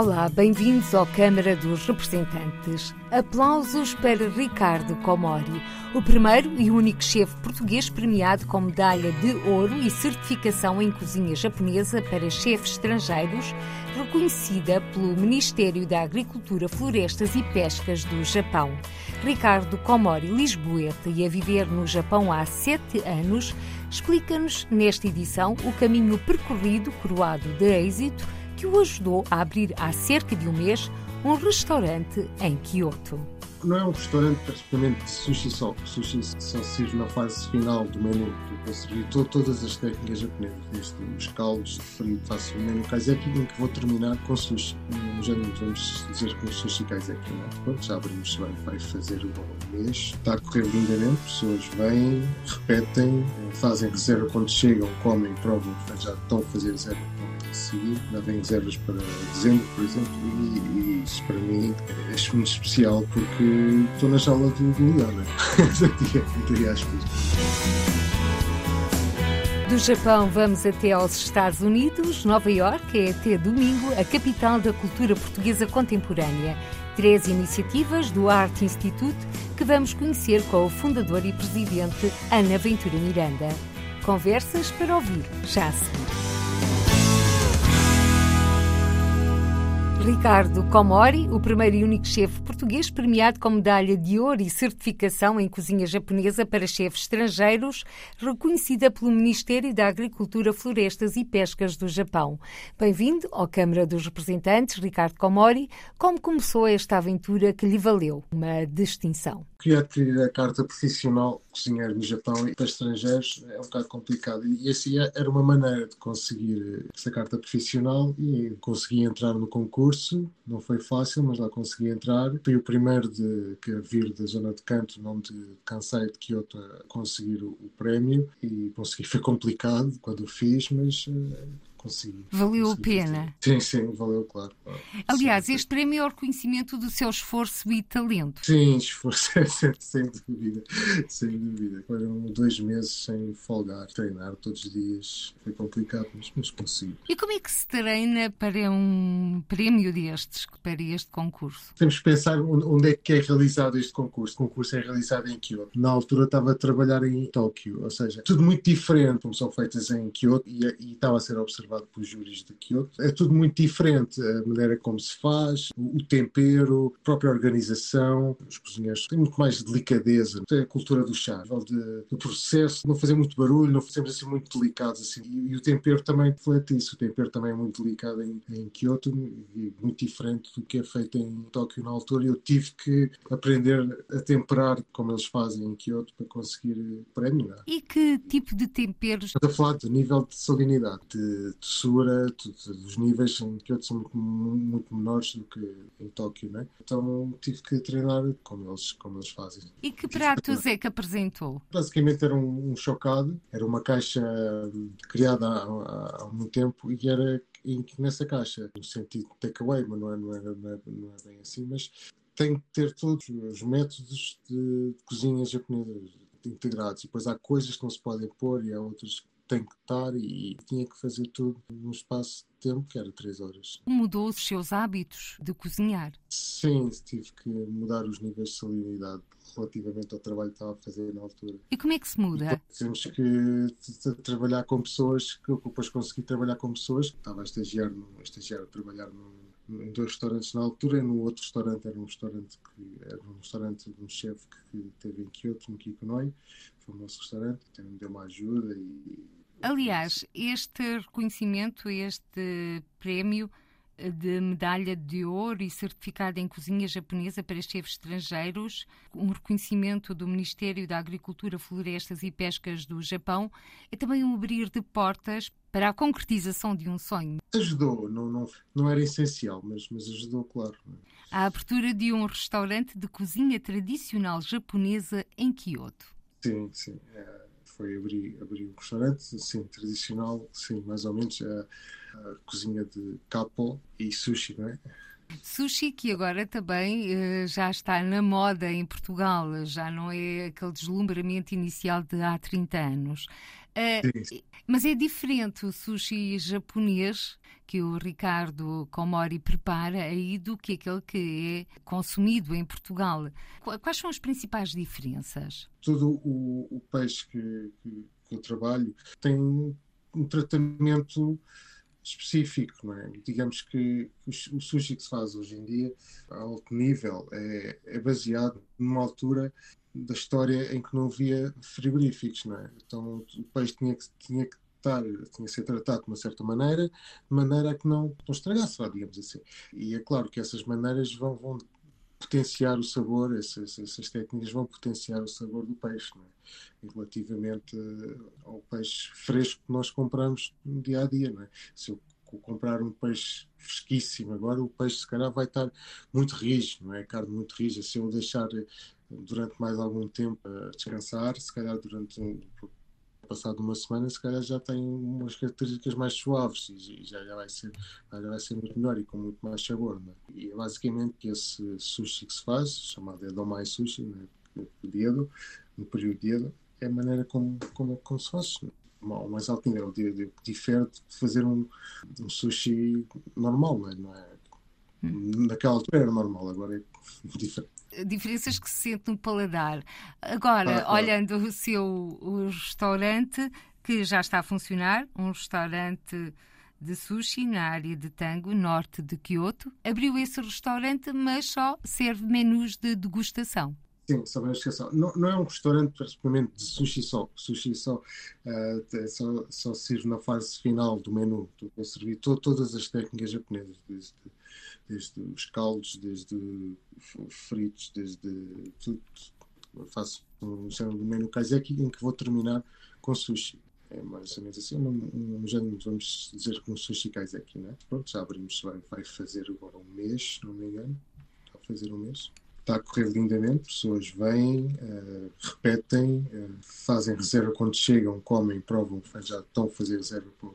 Olá, bem-vindos ao Câmara dos Representantes. Aplausos para Ricardo Comori, o primeiro e único chefe português premiado com medalha de ouro e certificação em cozinha japonesa para chefes estrangeiros, reconhecida pelo Ministério da Agricultura, Florestas e Pescas do Japão. Ricardo Comori, lisboeta e a viver no Japão há sete anos, explica-nos nesta edição o caminho percorrido, coroado de êxito, que o ajudou a abrir há cerca de um mês um restaurante em Kyoto. Não é um restaurante praticamente de sushi só. Sushi só sirve na fase final do menu. Eu servir todas as técnicas japonesas, desde os caldos de frio, faço o menu kaiseki, em que vou terminar com sushi. Já não vamos dizer com sushi kaiseki, não é? Pronto, já abrimos, vai, vai fazer um mês. Está a correr lindamente, pessoas vêm, repetem, fazem reserva quando chegam, comem, provam, já estão a fazer reserva já tenho reservas para dezembro, por exemplo, e, e isso para mim é muito especial porque estou na sala do, do Leão, né? Do Japão vamos até aos Estados Unidos. Nova York é até domingo a capital da cultura portuguesa contemporânea. Três iniciativas do Art Institute que vamos conhecer com o fundador e presidente Ana Ventura Miranda. Conversas para ouvir já a seguir. Ricardo Komori, o primeiro e único chefe português premiado com medalha de ouro e certificação em cozinha japonesa para chefes estrangeiros, reconhecida pelo Ministério da Agricultura, Florestas e Pescas do Japão. Bem-vindo à Câmara dos Representantes, Ricardo Komori. Como começou esta aventura que lhe valeu uma distinção? Queria adquirir a carta profissional cozinheiro no Japão e para estrangeiros é um bocado complicado. E assim era uma maneira de conseguir essa carta profissional e consegui entrar no concurso. Não foi fácil, mas lá consegui entrar. Fui o primeiro de, que a vir da zona de Canto, não de Kansai de Kyoto, a conseguir o, o prémio. E consegui, foi complicado quando o fiz, mas uh, consegui. Valeu consegui a pena. Sim, sim, valeu, claro. Aliás, sim. este prémio é o reconhecimento do seu esforço e talento. Sim, esforço, sem dúvida, sem dúvida. Foram dois meses sem folgar, treinar todos os dias. Foi complicado, mas, mas consigo. E como é que se treina para um prémio destes, para este concurso? Temos que pensar onde é que é realizado este concurso. O concurso é realizado em Kyoto. Na altura estava a trabalhar em Tóquio, ou seja, tudo muito diferente, como são feitas em Kyoto, e, e estava a ser observado observado pelos júris de Kyoto. É tudo muito diferente, a maneira como se faz, o tempero, a própria organização. Os cozinheiros têm muito mais delicadeza. É a cultura do chá, de, do processo, não fazer muito barulho, não fazemos assim muito delicados. Assim. E, e, o tempero também reflete isso. O tempero também é muito delicado em, em Kyoto e muito diferente do que é feito em Tóquio na altura. Eu tive que aprender a temperar como eles fazem em Kyoto para conseguir prémio. É? E que tipo de temperos? Estou a falar de nível de salinidade, de doçura, os níveis são muito, muito, menores do que em Tóquio, né? Então tive que treinar como eles, como eles fazem. E que pratos é que apresentou? Basicamente era um, um chocado, era uma caixa criada há, há, muito tempo e era nessa caixa, no sentido de takeaway, mas não é, não, é, não, é, não é bem assim, mas tem que ter todos os métodos de cozinha japonesa integrados. E depois há coisas que não se podem pôr e há outras que tem que estar e tinha que fazer tudo num espaço de tempo que era 3 horas. Mudou os seus hábitos de cozinhar? Sim, tive que mudar os níveis de salinidade relativamente ao trabalho que estava a fazer na altura. E como é que se muda? Temos que trabalhar com pessoas, que eu depois consegui trabalhar com pessoas, estava a estagiar, a, estagiar a trabalhar em dois restaurantes na altura, e no outro restaurante era um restaurante que era um restaurante de um chefe que teve em Kyoto, no Kikonoi, foi o nosso restaurante, então me deu uma ajuda e Aliás, este reconhecimento, este prémio de medalha de ouro e certificado em cozinha japonesa para chefes estrangeiros, um reconhecimento do Ministério da Agricultura, Florestas e Pescas do Japão, é também um abrir de portas para a concretização de um sonho. Ajudou, não, não, não era essencial, mas, mas ajudou, claro. A abertura de um restaurante de cozinha tradicional japonesa em Kyoto. Sim, sim. É foi abrir, abrir um restaurante, sim, tradicional, sim, mais ou menos, a, a cozinha de capo e sushi, não é? Sushi que agora também uh, já está na moda em Portugal, já não é aquele deslumbramento inicial de há 30 anos. Uh, mas é diferente o sushi japonês que o Ricardo Komori prepara aí do que aquele que é consumido em Portugal. Quais são as principais diferenças? Todo o, o peixe que, que, que eu trabalho tem um tratamento específico, não é? Digamos que o sushi que se faz hoje em dia, a alto nível, é, é baseado numa altura da história em que não havia frigoríficos, não é? Então o peixe tinha que, tinha que estar, tinha que ser tratado de uma certa maneira, de maneira a que não, não estragasse, digamos assim. E é claro que essas maneiras vão, vão potenciar o sabor, essas, essas, técnicas vão potenciar o sabor do peixe, é? Relativamente ao peixe fresco que nós compramos no dia a dia, é? Se eu comprar um peixe fresquíssimo agora, o peixe se calhar vai estar muito rígido, não é? Carne muito rígida. Se eu deixar durante mais algum tempo a descansar, se calhar durante um, passado uma semana, se calhar já tem umas características mais suaves e já, já, vai, ser, já vai ser muito melhor e com muito mais sabor. Né? E é basicamente esse sushi que se faz, chamado Edomai Sushi, né? dedo, no período dedo, é a maneira como, como, como se faz. Né? Ao mais alto nível, de, de, difere de fazer um, um sushi normal, né? não é? Hum. Naquela altura era normal, agora é diferente diferenças que se sente no paladar. Agora, ah, olhando o seu o restaurante, que já está a funcionar, um restaurante de sushi na área de Tango, norte de Kyoto, abriu esse restaurante, mas só serve menus de degustação. Sim, só degustação. Não, não é um restaurante praticamente de sushi só. Sushi só, uh, só, só serve na fase final do menu. Estou a servir to, todas as técnicas japonesas, desde desde os caldos, desde fritos, desde tudo. Faço um género de menu kaiseki em que vou terminar com sushi. É mais ou menos assim, um, um género, vamos dizer, com sushi kaiseki, né? Pronto, já abrimos, vai, vai fazer agora um mês, não me engano. Está a fazer um mês está a correr lindamente, pessoas vêm, uh, repetem, uh, fazem reserva quando chegam, comem, provam, já estão a fazer reserva para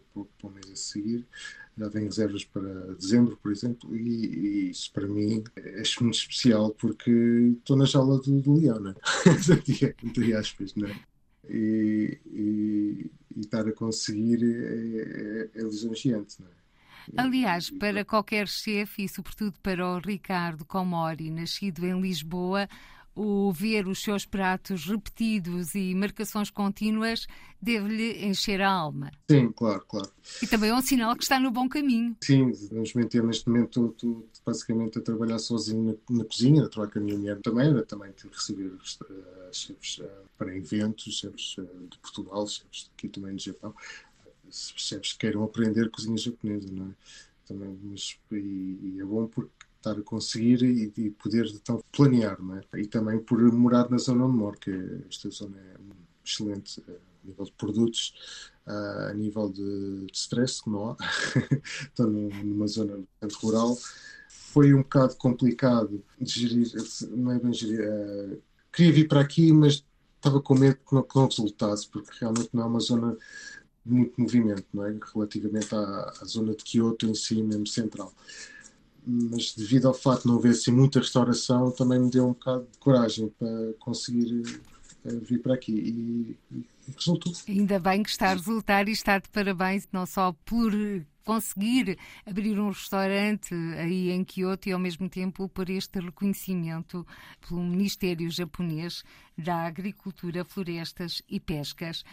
o mês a seguir já tem reservas para dezembro, por exemplo, e, e isso para mim é muito especial porque estou na jaula do, do leão, né? entre aspas, né? E, e, e, estar a conseguir é, é, é lisonjeante, né? Aliás, para qualquer chefe e sobretudo para o Ricardo Comori, nascido em Lisboa, o ver os seus pratos repetidos e marcações contínuas deve-lhe encher a alma. Sim, claro, claro. E também é um sinal que está no bom caminho. Sim, vamos mentir, neste momento estou basicamente a trabalhar sozinho na, na cozinha, a trabalhar com a minha mulher também, era também de receber uh, chefes uh, para eventos, chefes uh, de Portugal, chefes aqui também do Japão, chefes que queiram aprender cozinha japonesa, não é? Também, mas, e, e é bom porque estar a conseguir e, e, poder então planear, não é? E também por morar na zona onde moro, que esta zona é excelente eh, a nível de produtos, eh, a nível de, de stress, que não há. Estou numa zona rural. Foi um bocado complicado de gerir, não é bem gerir. Uh, queria vir para aqui, mas estava com medo que não, que não resultasse, porque realmente não é uma zona de muito movimento, não é? Relativamente à, à zona de Kyoto em si, mesmo central mas devido ao facto de não haver assim muita restauração, também me deu um bocado de coragem para conseguir uh, vir para aqui e, e, resultou. Ainda bem que está a resultar e está de parabéns, não só por conseguir abrir um restaurante aí em Kyoto e ao mesmo tempo por este reconhecimento pelo Ministério Japonês da Agricultura, Florestas e Pescas.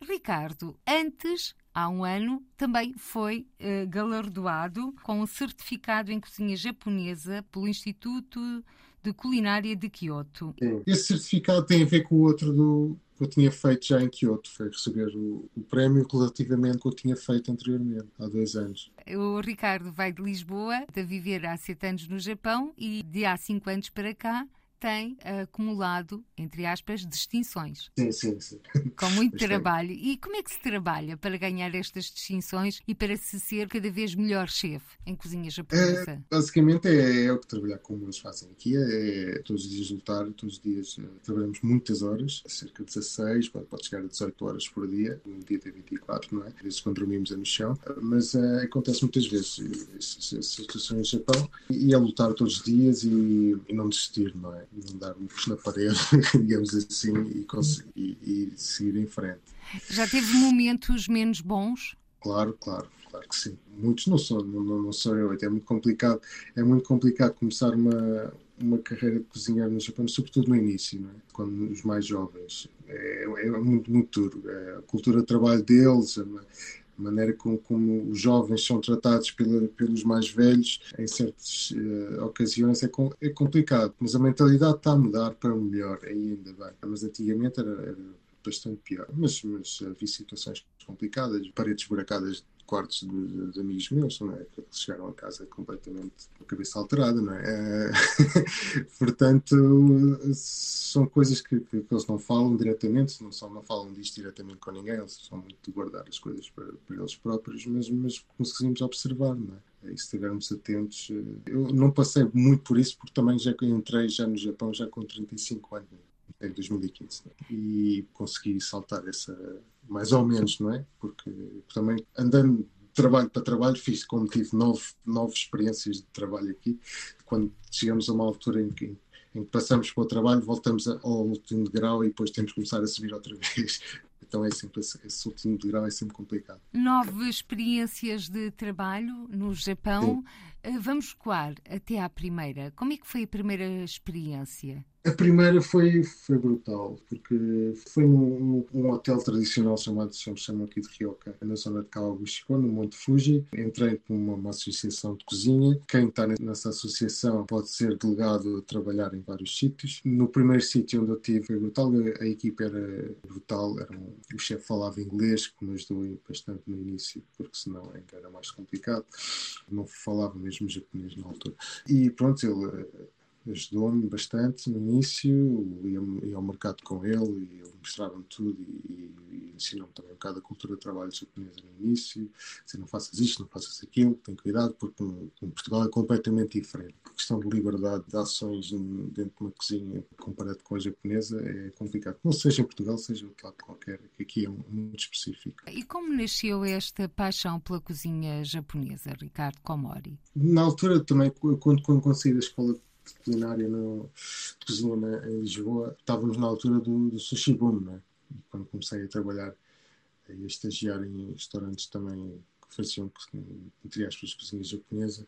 Ricardo, antes há um ano, também foi uh, galardoado com um certificado em cozinha japonesa pelo Instituto de Culinária de Kyoto. Esse certificado tem a ver com o outro do, que eu tinha feito já em Kyoto, foi receber o, o prémio relativamente ao que eu tinha feito anteriormente, há dois anos. O Ricardo vai de Lisboa, de viver há sete anos no Japão e de há cinco anos para cá tem acumulado, entre aspas, distinções. Sim, sim, sim. Com muito trabalho. E como é que se trabalha para ganhar estas distinções e para se ser cada vez melhor chefe em cozinha japonesa? É, basicamente é, é, o que trabalhar como eles fazem aqui, é, é todos os dias lutar, todos os dias uh, trabalhamos muitas horas, cerca de 16, pode, pode chegar a 18 horas por dia, um dia tem 24, não é? Às vezes quando dormimos é no chão, mas uh, acontece muitas vezes essas situações no Japão e é lutar todos os dias e, e não desistir, não é? Dar um na parede, digamos assim, e, e, e seguir em frente. Já teve momentos menos bons? Claro, claro, claro que sim. Muitos não sou, não, não sou eu. É muito complicado. É muito complicado começar uma, uma carreira de cozinhar no Japão, sobretudo no início, não é? quando os mais jovens. É, é muito, muito duro. É a cultura de trabalho deles, a maneira como, como os jovens são tratados pela, pelos mais velhos, em certas uh, ocasiões, é, com, é complicado. Mas a mentalidade está a mudar para melhor, ainda bem. Mas antigamente era, era bastante pior. Mas, mas havia situações complicadas, paredes buracadas quartos de, de amigos meus, não é? Que chegaram a casa completamente com a cabeça alterada, não é? portanto, são coisas que, que, eles não falam diretamente, não, são, não falam disto diretamente com ninguém, eles são muito de guardar as coisas para, para eles próprios, mas, mas conseguimos observar, não é? E se estivermos atentos, eh, eu não passei muito por isso, porque também já entrei já no Japão já com 35 anos em 2015 né? e consegui saltar essa mais ou menos, não é? Porque também andando de trabalho para trabalho fiz, como tive nove, nove experiências de trabalho aqui, quando chegamos a uma altura em que, em que passamos para o trabalho, voltamos ao último degrau e depois temos que começar a subir outra vez. Então é sempre esse, esse último degrau é sempre complicado. Nove experiências de trabalho no Japão. Sim. Eh, vamos coar até à primeira. Como é que foi a primeira experiência? A primeira foi, foi brutal, porque foi num, um hotel tradicional chamado, se chama aqui de Ryoka, na zona de Kawaguchiko, no Monte Fuji. Entrei para uma, associação de cozinha. Quem está nessa associação pode ser delegado a trabalhar em vários sítios. No primeiro sítio onde eu tive foi brutal, a, a equipe era brutal, era um, o chefe falava inglês, que me ajudou bastante no início, porque senão era mais complicado. Não falava mesmo japonês na altura. E pronto, ele ajudou-me bastante no início, ia, ia, ao mercado com ele e ele mostrava-me tudo e, e ensinou-me também um bocado a cultura de trabalho japonesa no início, se não faças isto, não faças aquilo, tem cuidado porque no Portugal é completamente diferente. A questão de liberdade de ações dentro de uma cozinha comparado com a japonesa é complicado. Não seja em Portugal, seja outro lado qualquer, que aqui é muito específico. E como nasceu esta paixão pela cozinha japonesa, Ricardo Komori? Na altura também, quando, quando consegui da escola culinária no, de cozinha na, em Lisboa, estávamos na altura do, do sushi boom, né? E quando comecei a trabalhar e a estagiar em restaurantes também que faziam, entre aspas, cozinha japonesa,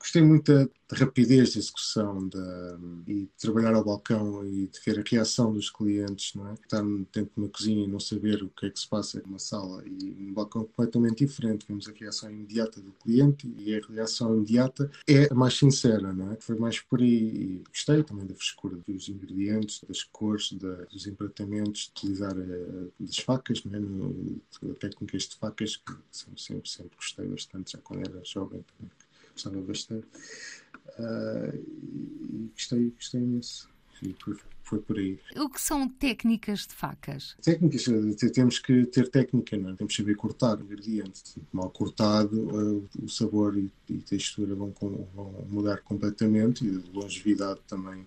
Gostei muito da, rapidez de execução da, e de trabalhar ao balcão e de ver a reação dos clientes, não é? Estar dentro de uma cozinha e não saber o que é que se passa numa sala e um balcão completamente diferente. Vemos a reação imediata do cliente e a reação imediata é a mais sincera, não é? Foi mais por aí e gostei também da frescura dos ingredientes, das cores, da, dos empratamentos, utilizar a, eh, das facas, não é? No, técnicas de facas que sempre, sempre, sempre gostei bastante já quando era jovem também gostava bastante. Uh, e gostei, gostei imenso. E foi, foi por aí. O que são técnicas de facas? Técnicas, temos que ter técnica, não é? temos que saber cortar o ingrediente. Mal cortado, uh, o sabor e, e textura vão, vão, mudar completamente e a longevidade também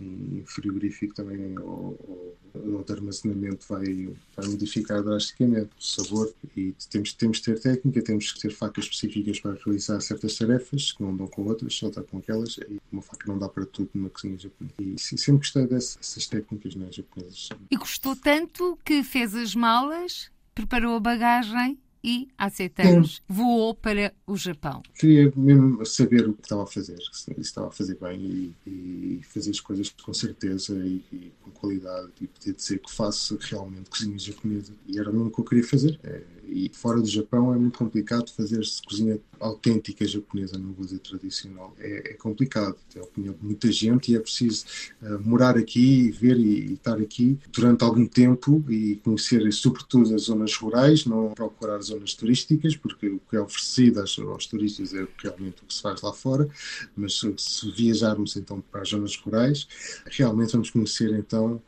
em frigorífico também ou, ou de armazenamento vai, vai modificar drasticamente o sabor e temos, temos que ter técnica, temos que ter facas específicas para realizar certas tarefas que não dão com outras, só dá com aquelas e uma faca não dá para tudo numa cozinha japonesa. E sempre gostei dessas técnicas né, japonesas. E gostou tanto que fez as malas, preparou a bagagem e, há sete anos, Sim. voou para o Japão. Queria mesmo saber o que estava a fazer, se estava a fazer bem e, e fazer as coisas com certeza e, e, com qualidade e poder dizer que faço realmente cozinha japonesa. E era o que eu queria fazer. É, e fora do Japão é muito complicado fazer-se cozinha autêntica japonesa, não vou dizer tradicional. É, é, complicado, tem a opinião de muita gente e é preciso uh, morar aqui, ver e, e, estar aqui durante algum tempo e conhecer, sobretudo, as zonas rurais, não procurar zonas turísticas, porque o que é oferecido aos, aos turistas é realmente o que se faz lá fora, mas se viajarmos então para as zonas rurais, realmente vamos conhecer então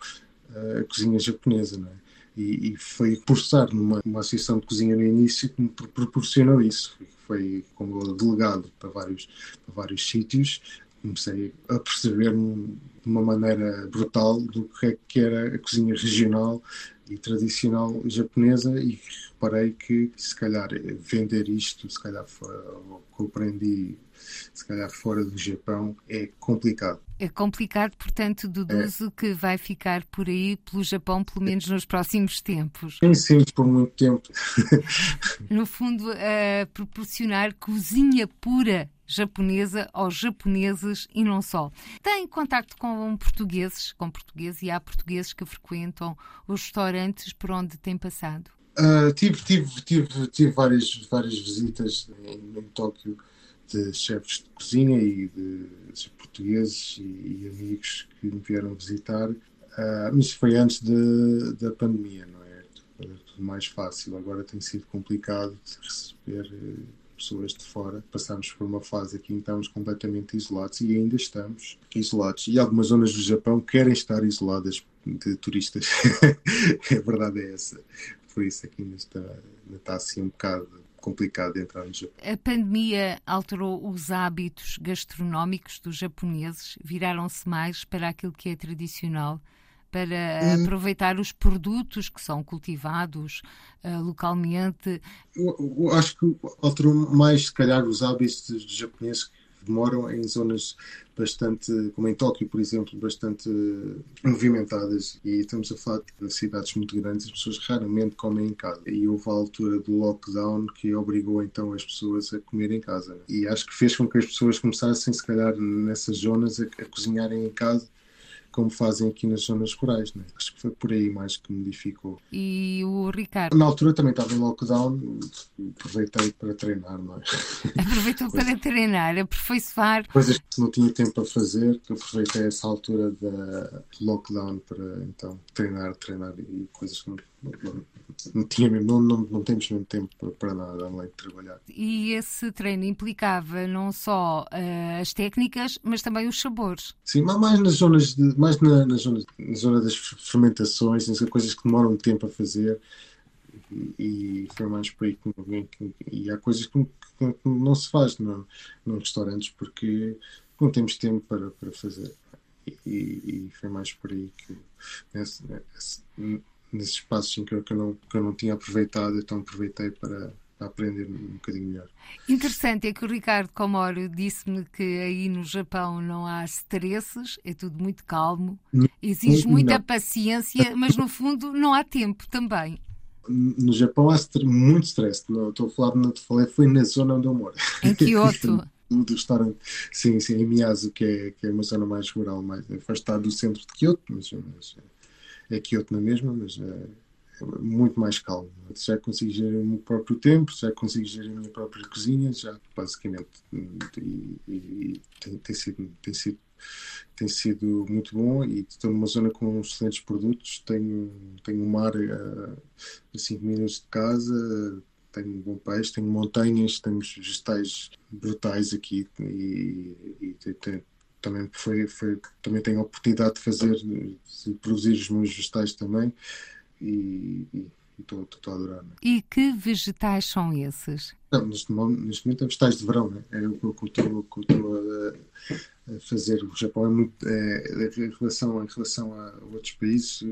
a cozinha japonesa, não é? E, e foi por estar numa, numa associação de cozinha no início que me proporcionou isso. Foi como delegado para vários, para vários sítios, comecei a perceber-me de uma maneira brutal do que é que era a cozinha regional e tradicional japonesa e reparei que se calhar vender isto, se calhar aprendi se calhar fora do Japão é complicado. É complicado, portanto, deduzo é. que vai ficar por aí pelo Japão, pelo menos nos próximos tempos. Sim, sim, por muito tempo. no fundo, a proporcionar cozinha pura japonesa aos japoneses e não só. Tem contacto com portugueses, com portugueses e há portugueses que frequentam os restaurantes por onde tem passado? Uh, tive, tive, tive, tive várias, várias visitas em, em Tóquio de chefes de cozinha e de, de portugueses e, e, amigos que me vieram visitar, uh, mas foi antes de, da pandemia, não é? Era tudo mais fácil. Agora tem sido complicado de receber uh, pessoas de fora. Passámos por uma fase aqui em que estamos completamente isolados e ainda estamos isolados. E algumas zonas do Japão querem estar isoladas de turistas. a verdade é essa. Por isso aqui ainda está, ainda está assim um bocado complicado entrar no Japão. A pandemia alterou os hábitos gastronómicos dos japoneses? Viraram-se mais para aquilo que é tradicional? Para hum. aproveitar os produtos que são cultivados uh, localmente? Eu, eu acho que alterou mais, se calhar, os hábitos dos japoneses demoram em zonas bastante, como em Tóquio, por exemplo, bastante movimentadas. E estamos a falar de cidades muito grandes, as pessoas raramente comem em casa. E houve a altura do lockdown que obrigou então as pessoas a comer em casa. E acho que fez com que as pessoas começassem, se calhar, nessas zonas a, a cozinharem em casa como fazem aqui nas zonas rurais. Né? Acho que foi por aí mais que modificou. E o Ricardo? Na altura também estava em lockdown, aproveitei para treinar. Não é? Aproveitou para treinar, aperfeiçoar. Coisas que não tinha tempo para fazer, aproveitei essa altura da lockdown para então treinar, treinar e coisas que não, não, não tinha não, não, não temos mesmo tempo para, nada além de trabalhar. E esse treino implicava não só uh, as técnicas, mas também os sabores. Sim, mais nas zonas de, mais na, na, zona, na zona das fermentações, coisas que demoram tempo a fazer e, foi mais por aí que, e há coisas que, que, que não se faz no, nos restaurantes porque não temos tempo para, para fazer e, e, foi mais por aí que nesse, nesse, nesses espaços em que eu, que, eu não, que eu não tinha aproveitado então aproveitei para a aprender um bocadinho melhor. Interessante é que o Ricardo Comoro disse-me que aí no Japão não há stresses, é tudo muito calmo, exige muita não. paciência, mas no fundo não há tempo também. No Japão há muito stress, não, estou a falar, não te falei, foi na zona onde eu moro. Em Kyoto. do, do restaurante, sim, sim, em Miyazu, que é, que é uma zona mais rural, mais afastada do centro de Kyoto, mas, mas é Kyoto na mesma, mas é, muito mais calmo. Já consigo gerir o meu próprio tempo, já consigo gerir a minha própria cozinha, já basicamente. E, e tem, tem, sido, tem, sido, tem sido muito bom e estou numa zona com excelentes produtos. Tenho, tenho um mar a 5 minutos de casa, tenho um bom peixe, tenho montanhas, temos vegetais brutais aqui e, e, e também foi, foi também tenho a oportunidade de fazer de produzir os meus vegetais também e estou a adorar. Né? E que vegetais são esses? Não, neste, momento, neste momento é vegetais de verão, né? é o que eu estou a, a, fazer. O Japão é muito. É, em, relação, em relação a outros países,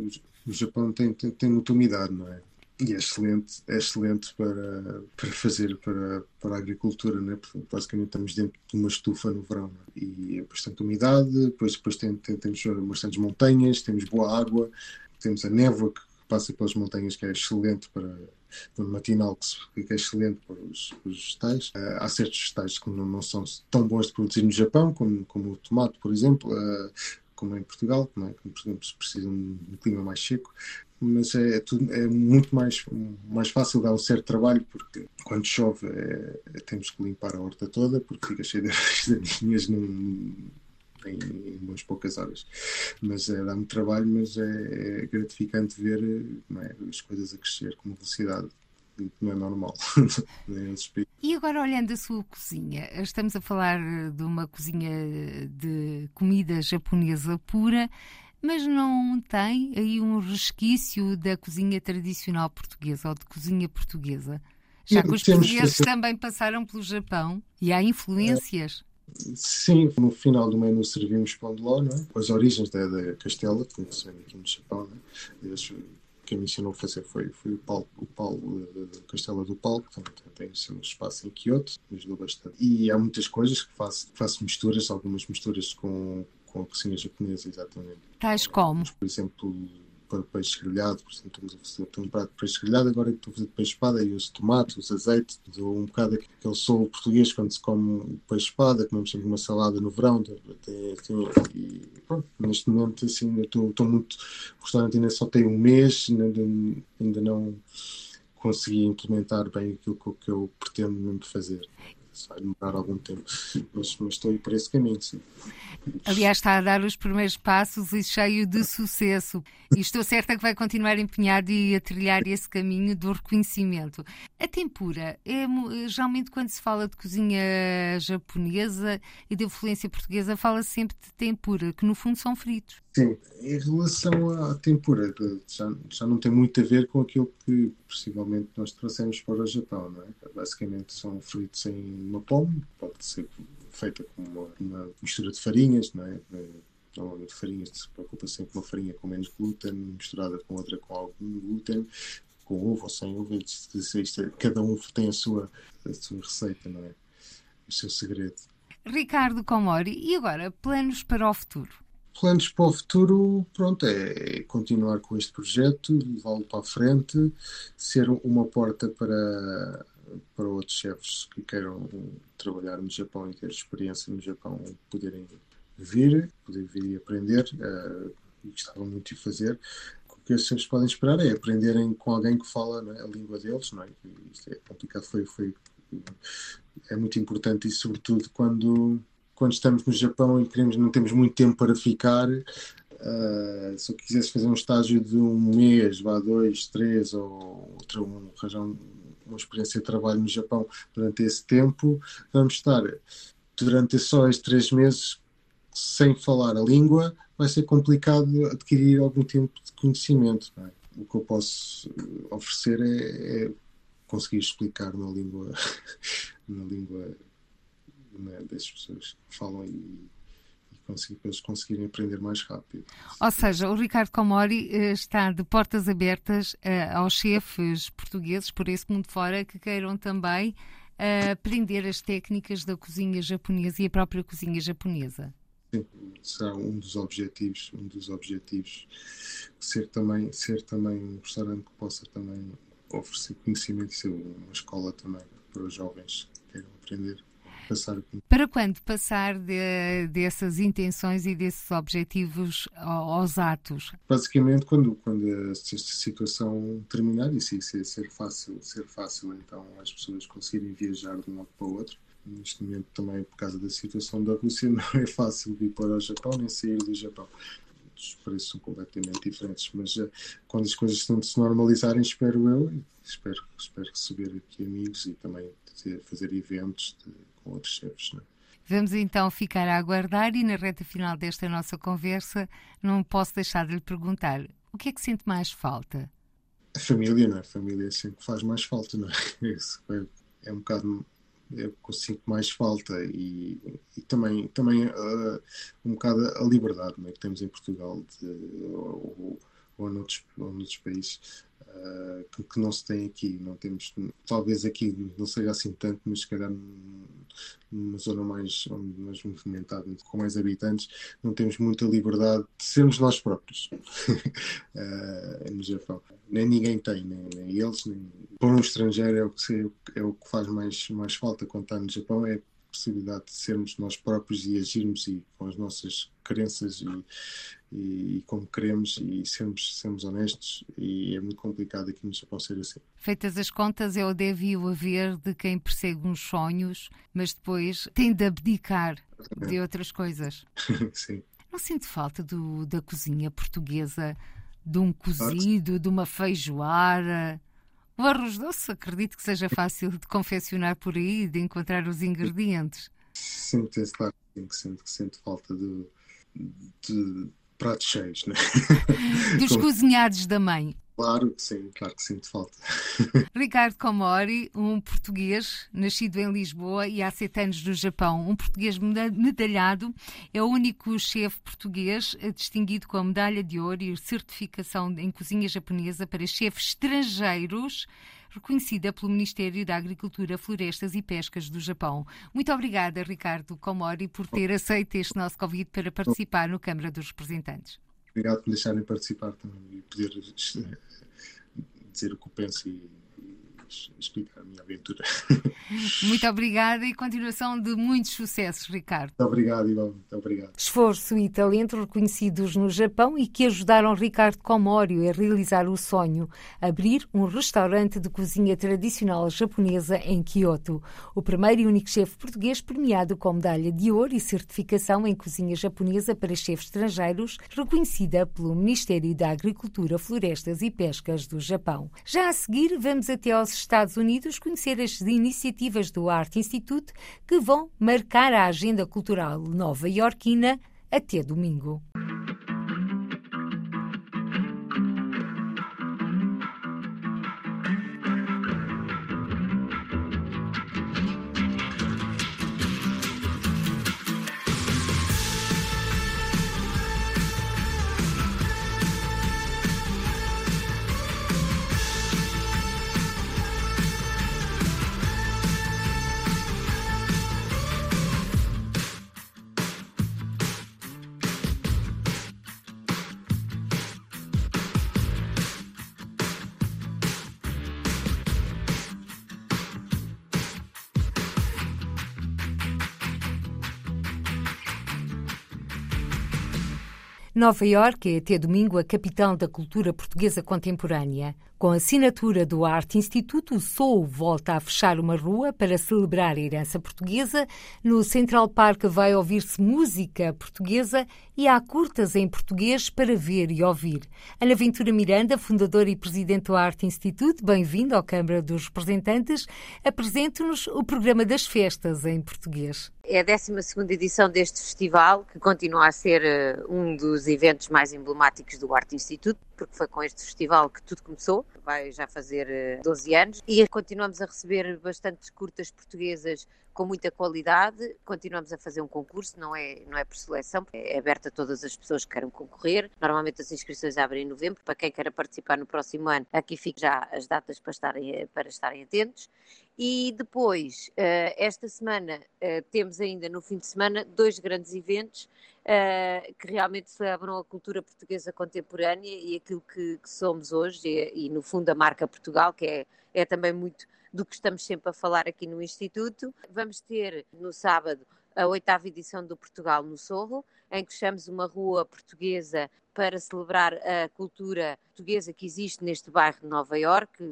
o Japão tem, tem, tem muita umidade, não é? E é excelente, é excelente para, para fazer para, para a agricultura, né? Basicamente estamos dentro de uma estufa no verão né? e é bastante umidade, depois, depois tem, tem, temos bastantes montanhas, temos boa água, temos a névoa que passa pelas montanhas, que é excelente para, o matinal, que, que é excelente para os, os vegetais. Uh, há certos vegetais que não, não, são tão bons de produzir no Japão, como, como o tomate, por exemplo, uh, como em Portugal, não é? como, por exemplo, se precisam de um clima mais seco. Mas é, é, é muito mais, mais fácil dar um certo trabalho, porque quando chove é, é, temos que limpar a horta toda, porque fica cheia de num em, em umas poucas horas. Mas é, dá-me trabalho, mas é, é gratificante ver é, as coisas a crescer com velocidade não é normal. e agora, olhando a sua cozinha, estamos a falar de uma cozinha de comida japonesa pura, mas não tem aí um resquício da cozinha tradicional portuguesa ou de cozinha portuguesa? Já que os portugueses também passaram pelo Japão e há influências. Sim, no final do menu servimos pão de ló, não é? As origens da, da castela, que se vende aqui no Japão, não é? quem me ensinou a fazer foi, foi o Paulo, o Paulo da Castela do Palco, também tem o seu espaço em Kyoto, me ajudou bastante. E há muitas coisas que faço, faço misturas, algumas misturas com, com a cozinha japonesa, exatamente. Tais como? Por exemplo, para peixe grelhado, por exemplo, estamos a fazer um prato de peixe grelhado, agora estou a fazer de peixe espada e uso tomate, uso azeite, dou um bocado aquele som português quando se come peixe espada, comemos sempre uma salada no verão, até, e pronto, neste momento assim, estou, estou muito, o restaurante ainda só tem um mês, ainda, ainda não consegui implementar bem aquilo que eu pretendo mesmo fazer vai demorar algum tempo, mas, mas estou aí por esse caminho, sim. Aliás, está a dar os primeiros passos e cheio de sucesso. E estou certa que vai continuar empenhado e a trilhar esse caminho do reconhecimento. A tempura é geralmente quando se fala de cozinha japonesa e de influência portuguesa, fala -se sempre de tempura, que no fundo são fritos. Sim, em relação à tempura, já, já não tem muito a ver com aquilo que possivelmente nós trouxemos para o Japão, não é? Basicamente são fritos em uma pomme, pode ser feita com uma, uma mistura de farinhas, não é? Normalmente farinhas se preocupa sempre com uma farinha com menos glúten, misturada com outra com algum glúten, com ovo ou sem ovo, cada um tem a sua, a sua receita, não é? O seu segredo. Ricardo Comori, e agora, planos para o futuro? Planos para o futuro, pronto, é, continuar com este projeto, levá-lo para a frente, ser uma porta para, para outros chefes que queiram trabalhar no Japão e ter experiência no Japão, poderem vir, poder vir e aprender. Uh, gostava muito de fazer. O que os chefes podem esperar é aprenderem com alguém que fala é, a língua deles, não é? Isto é complicado, foi, foi, é muito importante e sobretudo quando quando estamos no Japão e queremos, não temos muito tempo para ficar, uh, se eu quisesse fazer um estágio de um mês, vá dois, três, ou outra, um, um, uma experiência de trabalho no Japão durante esse tempo, vamos estar durante só estes três meses sem falar a língua, vai ser complicado adquirir algum tempo de conhecimento. É? O que eu posso oferecer é, é conseguir explicar na língua, na língua né, das pessoas que falam e, e conseguir, eles conseguirem aprender mais rápido. Ou seja, o Ricardo Comori eh, está de portas abertas uh, aos chefes portugueses por esse mundo fora que queiram também uh, aprender as técnicas da cozinha japonesa e a própria cozinha japonesa. Sim, será um dos objetivos, um dos objetivos ser também ser também um restaurante que possa também oferecer conhecimento e ser uma escola também para os jovens que queiram aprender passar. Para quando passar de, dessas intenções e desses objetivos aos atos? Basicamente, quando, quando esta situação terminar e se ser, ser fácil, ser fácil, então as pessoas conseguirem viajar de um lado para o outro. Neste momento, também por causa da situação da Rússia, não é fácil vir para o Japão nem sair do Japão os preços são completamente diferentes, mas uh, quando as coisas estão de se normalizarem, espero eu, espero, espero receber aqui amigos e também fazer eventos de, com outros chefes. Né? Vamos então ficar a aguardar e na reta final desta nossa conversa não posso deixar de lhe perguntar o que é que sente mais falta? A família, não é? A família é sempre faz mais falta, não é? Isso é, é um bocado é eu sinto mais falta e, e também, também uh, um bocado a liberdade é? que temos em Portugal de, ou, ou, noutros, ou noutros países uh, que, que, não se tem aqui. Não temos, talvez aqui não seja assim tanto, mas se calhar numa zona mais, mais movimentada, com mais habitantes, não temos muita liberdade de sermos nós próprios uh, no Japão. Nem ninguém tem, nem, nem eles, nem para um estrangeiro é o que, é o que faz mais, mais falta quando está no Japão, é possibilidade de sermos nós próprios e agirmos e com as nossas crenças e, e, e, como queremos e sermos, sermos honestos e é muito complicado aqui no Japão ser assim. Feitas as contas, é o deve e o haver de quem persegue uns sonhos, mas depois tem de abdicar de outras coisas. Sim. Não sinto falta do, da cozinha portuguesa, de um cozido, de uma feijoada, O arroz doce, acredito que seja fácil de confeccionar por aí, de encontrar os ingredientes. Sinto, claro que sinto, sinto falta de, de pratos cheios, né? Dos cozinhados da mãe. Claro que sim, claro que sinto falta. Ricardo Comori, um português nascido em Lisboa e há sete anos no Japão. Um português medalhado, é o único chefe português distinguido com a medalha de ouro e certificação em cozinha japonesa para chefes estrangeiros reconhecida pelo Ministério da Agricultura, Florestas e Pescas do Japão. Muito obrigada, Ricardo Comori, por ter aceito este nosso convite para participar no Câmara dos Representantes. Obrigado por deixarem participar também e poder dizer o que penso e explicar a minha aventura. Muito obrigada e continuação de muitos sucessos, Ricardo. Muito obrigado, Ivan. Muito obrigado. Esforço e talento reconhecidos no Japão e que ajudaram Ricardo Komório a realizar o sonho, abrir um restaurante de cozinha tradicional japonesa em Kyoto. O primeiro e único chefe português premiado com medalha de ouro e certificação em cozinha japonesa para chefes estrangeiros, reconhecida pelo Ministério da Agricultura, Florestas e Pescas do Japão. Já a seguir, vamos até aos Estados Unidos conhecer as iniciativas do Art Institute que vão marcar a agenda cultural nova-iorquina até domingo. Nova Iorque é até domingo a capital da cultura portuguesa contemporânea. Com a assinatura do Arte Instituto, o Sou volta a fechar uma rua para celebrar a herança portuguesa. No Central Park vai ouvir-se música portuguesa e há curtas em português para ver e ouvir. Ana Ventura Miranda, fundadora e presidente do Arte Instituto, bem-vindo à Câmara dos Representantes. Apresente-nos o programa das festas em português. É a 12 edição deste festival, que continua a ser eh, um dos eventos mais emblemáticos do Arte Instituto, porque foi com este festival que tudo começou vai já fazer 12 eh, anos, e continuamos a receber bastantes curtas portuguesas com muita qualidade. Continuamos a fazer um concurso, não é, não é por seleção, é aberto a todas as pessoas que queiram concorrer. Normalmente as inscrições abrem em novembro, para quem queira participar no próximo ano, aqui ficam já as datas para estarem, para estarem atentos. E depois, eh, esta semana, eh, temos ainda no fim de semana dois grandes eventos uh, que realmente celebram a cultura portuguesa contemporânea e aquilo que, somos hoje, e, e, no fundo a marca Portugal, que é, é também muito do que estamos sempre a falar aqui no Instituto. Vamos ter no sábado a oitava edição do Portugal no Sorro, em que fechamos uma rua portuguesa para celebrar a cultura portuguesa que existe neste bairro de Nova Iorque,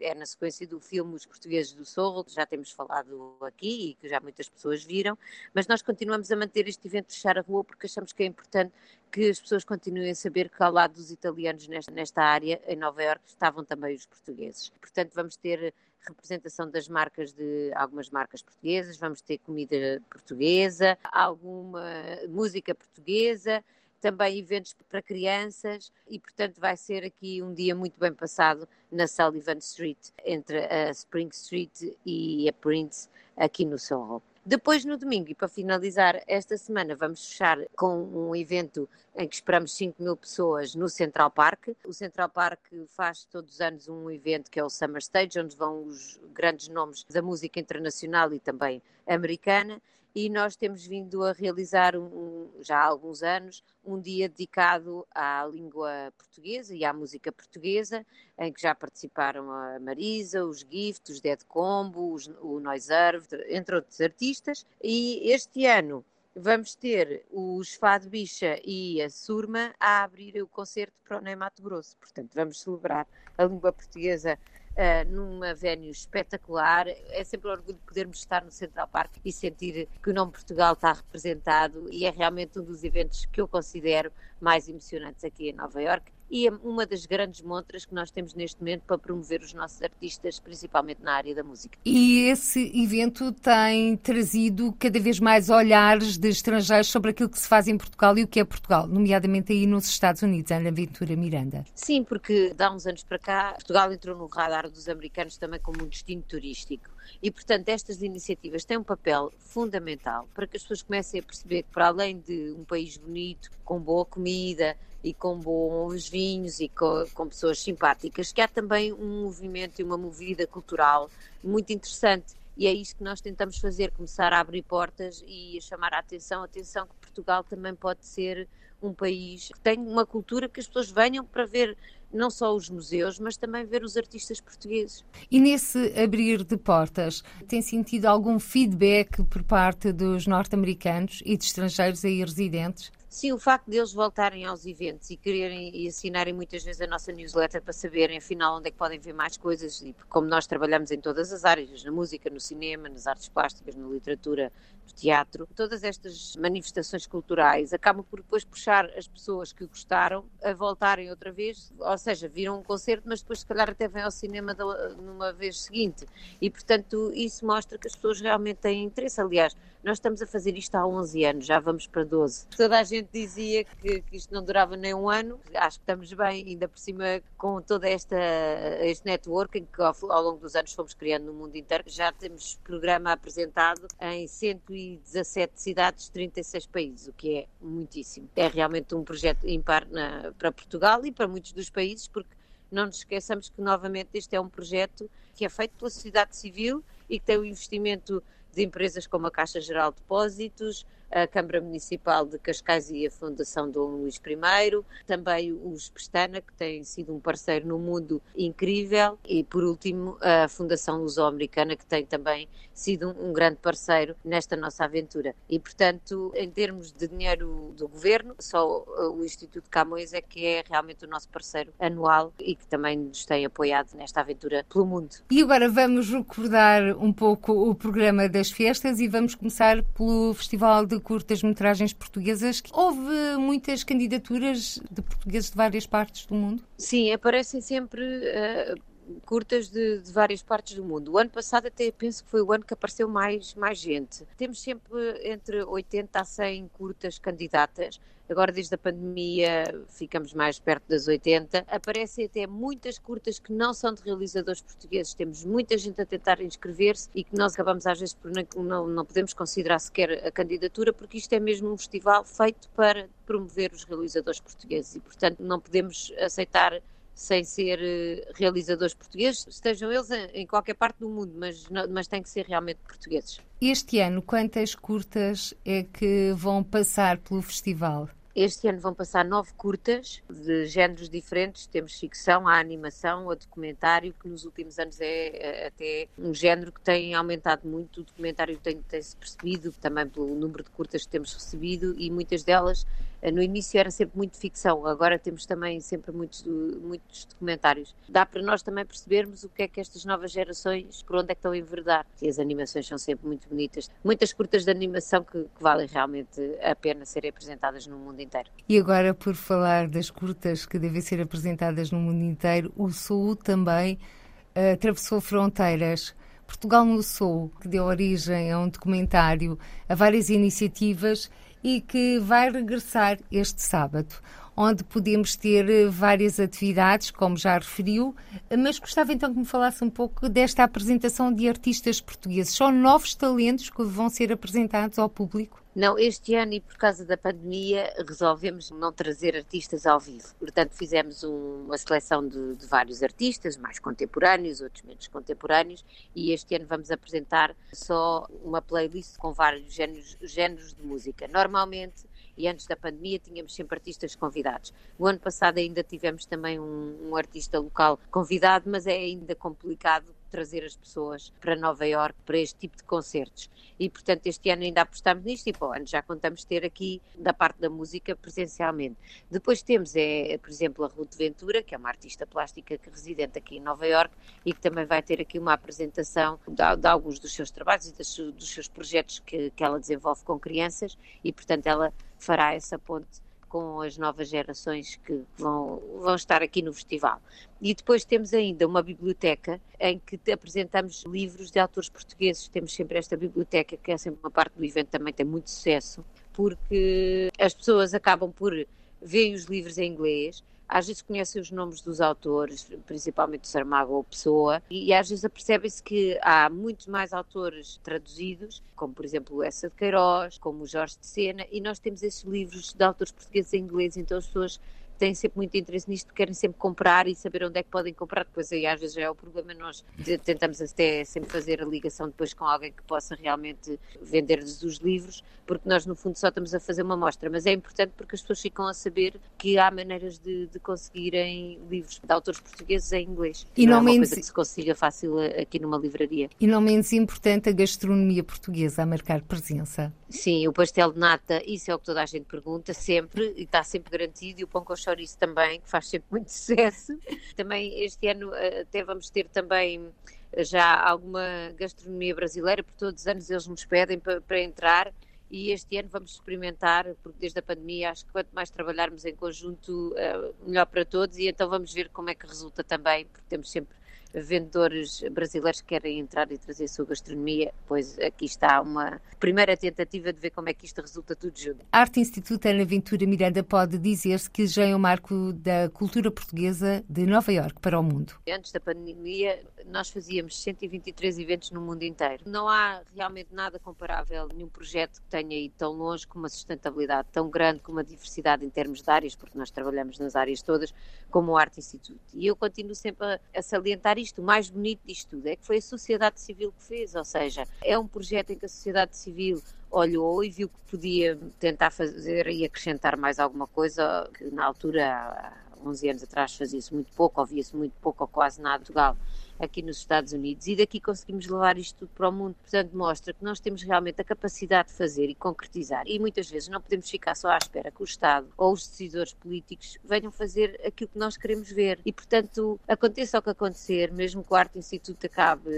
é na sequência do filme Os Portugueses do Sorro, que já temos falado aqui e que já muitas pessoas viram, mas nós continuamos a manter este evento de fechar a rua porque achamos que é importante que as pessoas continuem a saber que ao lado dos italianos nesta, nesta área, em Nova Iorque, estavam também os portugueses. Portanto, vamos ter representação das marcas de algumas marcas portuguesas, vamos ter comida portuguesa, alguma música portuguesa, também eventos para crianças e, portanto, vai ser aqui um dia muito bem passado na Sullivan Street, entre a Spring Street e a Prince, aqui no Soho. Depois, no domingo, e para finalizar esta semana, vamos fechar com um evento em que esperamos 5 mil pessoas no Central Park. O Central Park faz todos os anos um evento que é o Summer Stage, onde vão os grandes nomes da música internacional e também americana e nós temos vindo a realizar um, já há alguns anos um dia dedicado à língua portuguesa e à música portuguesa, em que já participaram a Marisa, os Gift, os Dead Combo, os, o Noiserve, entre outros artistas. E este ano vamos ter os Fado Bicha e a Surma a abrir o concerto para o Mato Grosso. Portanto, vamos celebrar a língua portuguesa uh, numa venue espetacular. É sempre um orgulho podermos estar no Central Park e sentir que o nome Portugal está representado e é realmente um dos eventos que eu considero mais emocionantes aqui em Nova York e é uma das grandes montras que nós temos neste momento para promover os nossos artistas, principalmente na área da música. E esse evento tem trazido cada vez mais olhares de estrangeiros sobre aquilo que se faz em Portugal e o que é Portugal, nomeadamente aí nos Estados Unidos, Ana Ventura Miranda. Sim, porque há uns anos para cá, Portugal entrou no radar dos americanos também como um destino turístico. E, portanto, estas iniciativas têm um papel fundamental para que as pessoas comecem a perceber que, para além de um país bonito, com boa comida, e com bons vinhos e com, com, pessoas simpáticas, que há também um movimento e uma movida cultural muito interessante. E é isso que nós tentamos fazer, começar a abrir portas e a chamar a atenção, atenção que Portugal também pode ser um país que tem uma cultura que as pessoas venham para ver não só os museus, mas também ver os artistas portugueses. E nesse abrir de portas, tem sentido algum feedback por parte dos norte-americanos e de estrangeiros aí residentes? Sim, o facto de eles voltarem aos eventos e quererem e assinarem muitas vezes a nossa newsletter para saberem afinal onde é que podem ver mais coisas e como nós trabalhamos em todas as áreas, na música, no cinema, nas artes plásticas, na literatura, no teatro, todas estas manifestações culturais acabam por depois puxar as pessoas que gostaram a voltarem outra vez, ou seja, viram um concerto, mas depois se calhar até vêm ao cinema numa vez seguinte. E portanto isso mostra que as pessoas realmente têm interesse, aliás, nós estamos a fazer isto há 11 anos, já vamos para 12. Toda a gente dizia que, que isto não durava nem um ano, acho que estamos bem, ainda por cima com todo esta, este networking que ao, ao longo dos anos fomos criando no mundo inteiro. Já temos programa apresentado em 117 cidades, 36 países, o que é muitíssimo. É realmente um projeto impar na, para Portugal e para muitos dos países, porque não nos esqueçamos que novamente este é um projeto que é feito pela sociedade civil e que tem um investimento de empresas como a Caixa Geral de Depósitos, a Câmara Municipal de Cascais e a Fundação Dom Luís I, também os Pestana, que têm sido um parceiro no mundo incrível, e por último a Fundação Luso-Americana, que tem também sido um, grande parceiro nesta nossa aventura. E, portanto, em termos de dinheiro do governo, só o Instituto Camões é que é realmente o nosso parceiro anual e que também nos tem apoiado nesta aventura pelo mundo. E agora vamos recordar um pouco o programa das festas e vamos começar pelo Festival de curtas-metragens portuguesas. Houve muitas candidaturas de portugueses de várias partes do mundo? Sim, aparecem sempre. Uh, curtas de, de, várias partes do mundo. O ano passado até penso que foi o ano que apareceu mais, mais gente. Temos sempre entre 80 a 100 curtas candidatas, Agora, desde a pandemia, ficamos mais perto das 80. Aparecem até muitas curtas que não são de realizadores portugueses. Temos muita gente a tentar inscrever-se e que nós acabamos, às vezes, por não, não podemos considerar sequer a candidatura, porque isto é mesmo um festival feito para promover os realizadores portugueses e, portanto, não podemos aceitar sem ser eh, realizadores portugueses, estejam eles em qualquer parte do mundo, mas, mas têm que ser realmente portugueses. Este ano, quantas curtas é que vão passar pelo festival? Este ano vão passar nove curtas de géneros diferentes. Temos ficção, a animação, a documentário, que nos últimos anos é, é até um género que tem aumentado muito. O documentário tem-se tem percebido também pelo número de curtas que temos recebido e muitas delas no início era sempre muito ficção, agora temos também sempre muitos, muitos documentários. Dá para nós também percebermos o que é que estas novas gerações, por onde é que estão a enverdar. E as animações são sempre muito bonitas. Muitas curtas de animação que, que valem realmente a pena serem apresentadas no mundo inteiro. E agora, por falar das curtas que devem ser apresentadas no mundo inteiro, o Sul também uh, atravessou fronteiras. Portugal no Sul, que deu origem a um documentário, a várias iniciativas e que vai regressar este sábado, onde podemos ter eh, várias atividades, como já referiu, mas gostava então que me falasse um pouco desta apresentação de artistas portugueses. São novos talentos que vão ser apresentados ao público? Não, este ano e por causa da pandemia resolvemos não trazer artistas ao vivo. Portanto, fizemos um, uma seleção de, de, vários artistas, mais contemporâneos, outros menos contemporâneos, e este ano vamos apresentar só uma playlist com vários géneros, géneros de música. Normalmente, e antes da pandemia, tínhamos sempre artistas convidados. O ano passado ainda tivemos também um, um artista local convidado, mas é ainda complicado trazer as pessoas para Nova Iorque para este tipo de concertos. E, portanto, este ano ainda apostamos nisto e, para o ano já contamos ter aqui da parte da música presencialmente. Depois temos, é, por exemplo, a Ruth Ventura, que é uma artista plástica que residente aqui em Nova Iorque e que também vai ter aqui uma apresentação de, de alguns dos seus trabalhos e dos, dos seus projetos que, que ela desenvolve com crianças e, portanto, ela fará essa ponte com as novas gerações que vão, vão estar aqui no festival. E depois temos ainda uma biblioteca em que apresentamos livros de autores portugueses. Temos sempre esta biblioteca, que é sempre uma parte do evento, também tem muito sucesso, porque as pessoas acabam por ver os livros em inglês, às vezes conhecem os nomes dos autores, principalmente Saramago ou Pessoa, e, às vezes apercebem-se que há muitos mais autores traduzidos, como por exemplo essa de Queiroz, como Jorge de Sena, e nós temos esses livros de autores portugueses em inglês, então as pessoas têm sempre muito interesse nisto, querem sempre comprar e saber onde é que podem comprar, depois aí às vezes já é o problema, nós tentamos até sempre fazer a ligação depois com alguém que possa realmente vender-lhes os livros, porque nós no fundo só estamos a fazer uma mostra, mas é importante porque as pessoas ficam a saber que há maneiras de, de conseguirem livros de autores portugueses em inglês. E não, não é uma coisa que se consiga fácil aqui numa livraria. E não menos importante a gastronomia portuguesa a marcar presença. Sim, o pastel de nata, isso é o que toda a gente pergunta, sempre, e está sempre garantido, e o pão com chouriço também, que faz sempre muito sucesso. Também este ano eh, até vamos ter também eh, já alguma gastronomia brasileira, por todos os anos eles nos pedem para, para entrar e este ano vamos experimentar, porque desde a pandemia acho que quanto mais trabalharmos em conjunto, eh, melhor para todos, e então vamos ver como é que resulta também, porque temos sempre vendedores brasileiros que querem entrar e trazer a sua gastronomia, pois aqui está uma primeira tentativa de ver como é que isto resulta tudo junto. A Arte Instituto Ana Ventura Miranda pode dizer-se que já é um marco da cultura portuguesa de Nova Iorque para o mundo. Antes da pandemia, nós fazíamos 123 eventos no mundo inteiro. Não há realmente nada comparável, nenhum projeto que tenha ido tão longe, com uma sustentabilidade tão grande, com uma diversidade em termos de áreas, porque nós trabalhamos nas áreas todas, como o Arte Instituto. E eu continuo sempre a, a salientar isto, o mais bonito disto tudo é que foi a sociedade civil que fez, ou seja, é um projeto em que a sociedade civil olhou e viu que podia tentar fazer e acrescentar mais alguma coisa, que na altura, há 11 anos atrás, fazia-se muito pouco, ouvia-se muito pouco ou quase nada em Portugal aqui nos Estados Unidos e daqui conseguimos levar isto tudo para o mundo. Portanto, mostra que nós temos realmente a capacidade de fazer e concretizar. E muitas vezes não podemos ficar só à espera que o Estado ou os decisores políticos venham fazer aquilo que nós queremos ver. E, portanto, aconteça o que acontecer, mesmo que o Arte Instituto acabe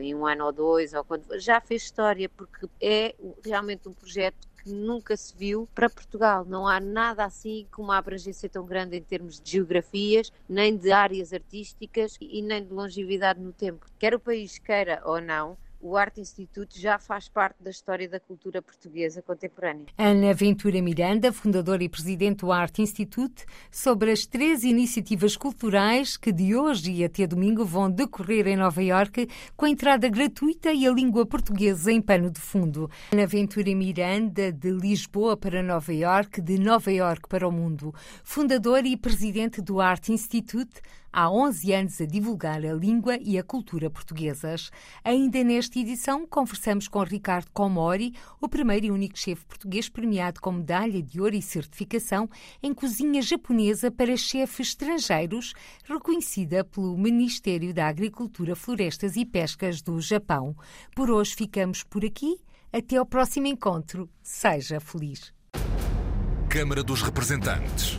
em um ano ou dois, ou quando já fez história, porque é realmente um projeto que nunca se viu para Portugal. Não há nada assim com uma abrangência tão grande em termos de geografias, nem de áreas artísticas e nem de longevidade no tempo. Quer o país queira ou não, o Arte Instituto já faz parte da história da cultura portuguesa contemporânea. Ana Ventura Miranda, fundadora e presidente do Arte Instituto, sobre as três iniciativas culturais que de hoje e até domingo vão decorrer em Nova Iorque com a entrada gratuita e a língua portuguesa em pano de fundo. Ana Ventura Miranda, de Lisboa para Nova Iorque, de Nova Iorque para o mundo, fundadora e presidente do Arte Institute, há 11 anos a divulgar a língua e a cultura portuguesas. Ainda nesta edição, conversamos com Ricardo Comori, o primeiro e único chefe português premiado com medalha de ouro e certificação em cozinha japonesa para chefes estrangeiros, reconhecida pelo Ministério da Agricultura, Florestas e Pescas do Japão. Por hoje ficamos por aqui. Até ao próximo encontro. Seja feliz. Câmara dos Representantes.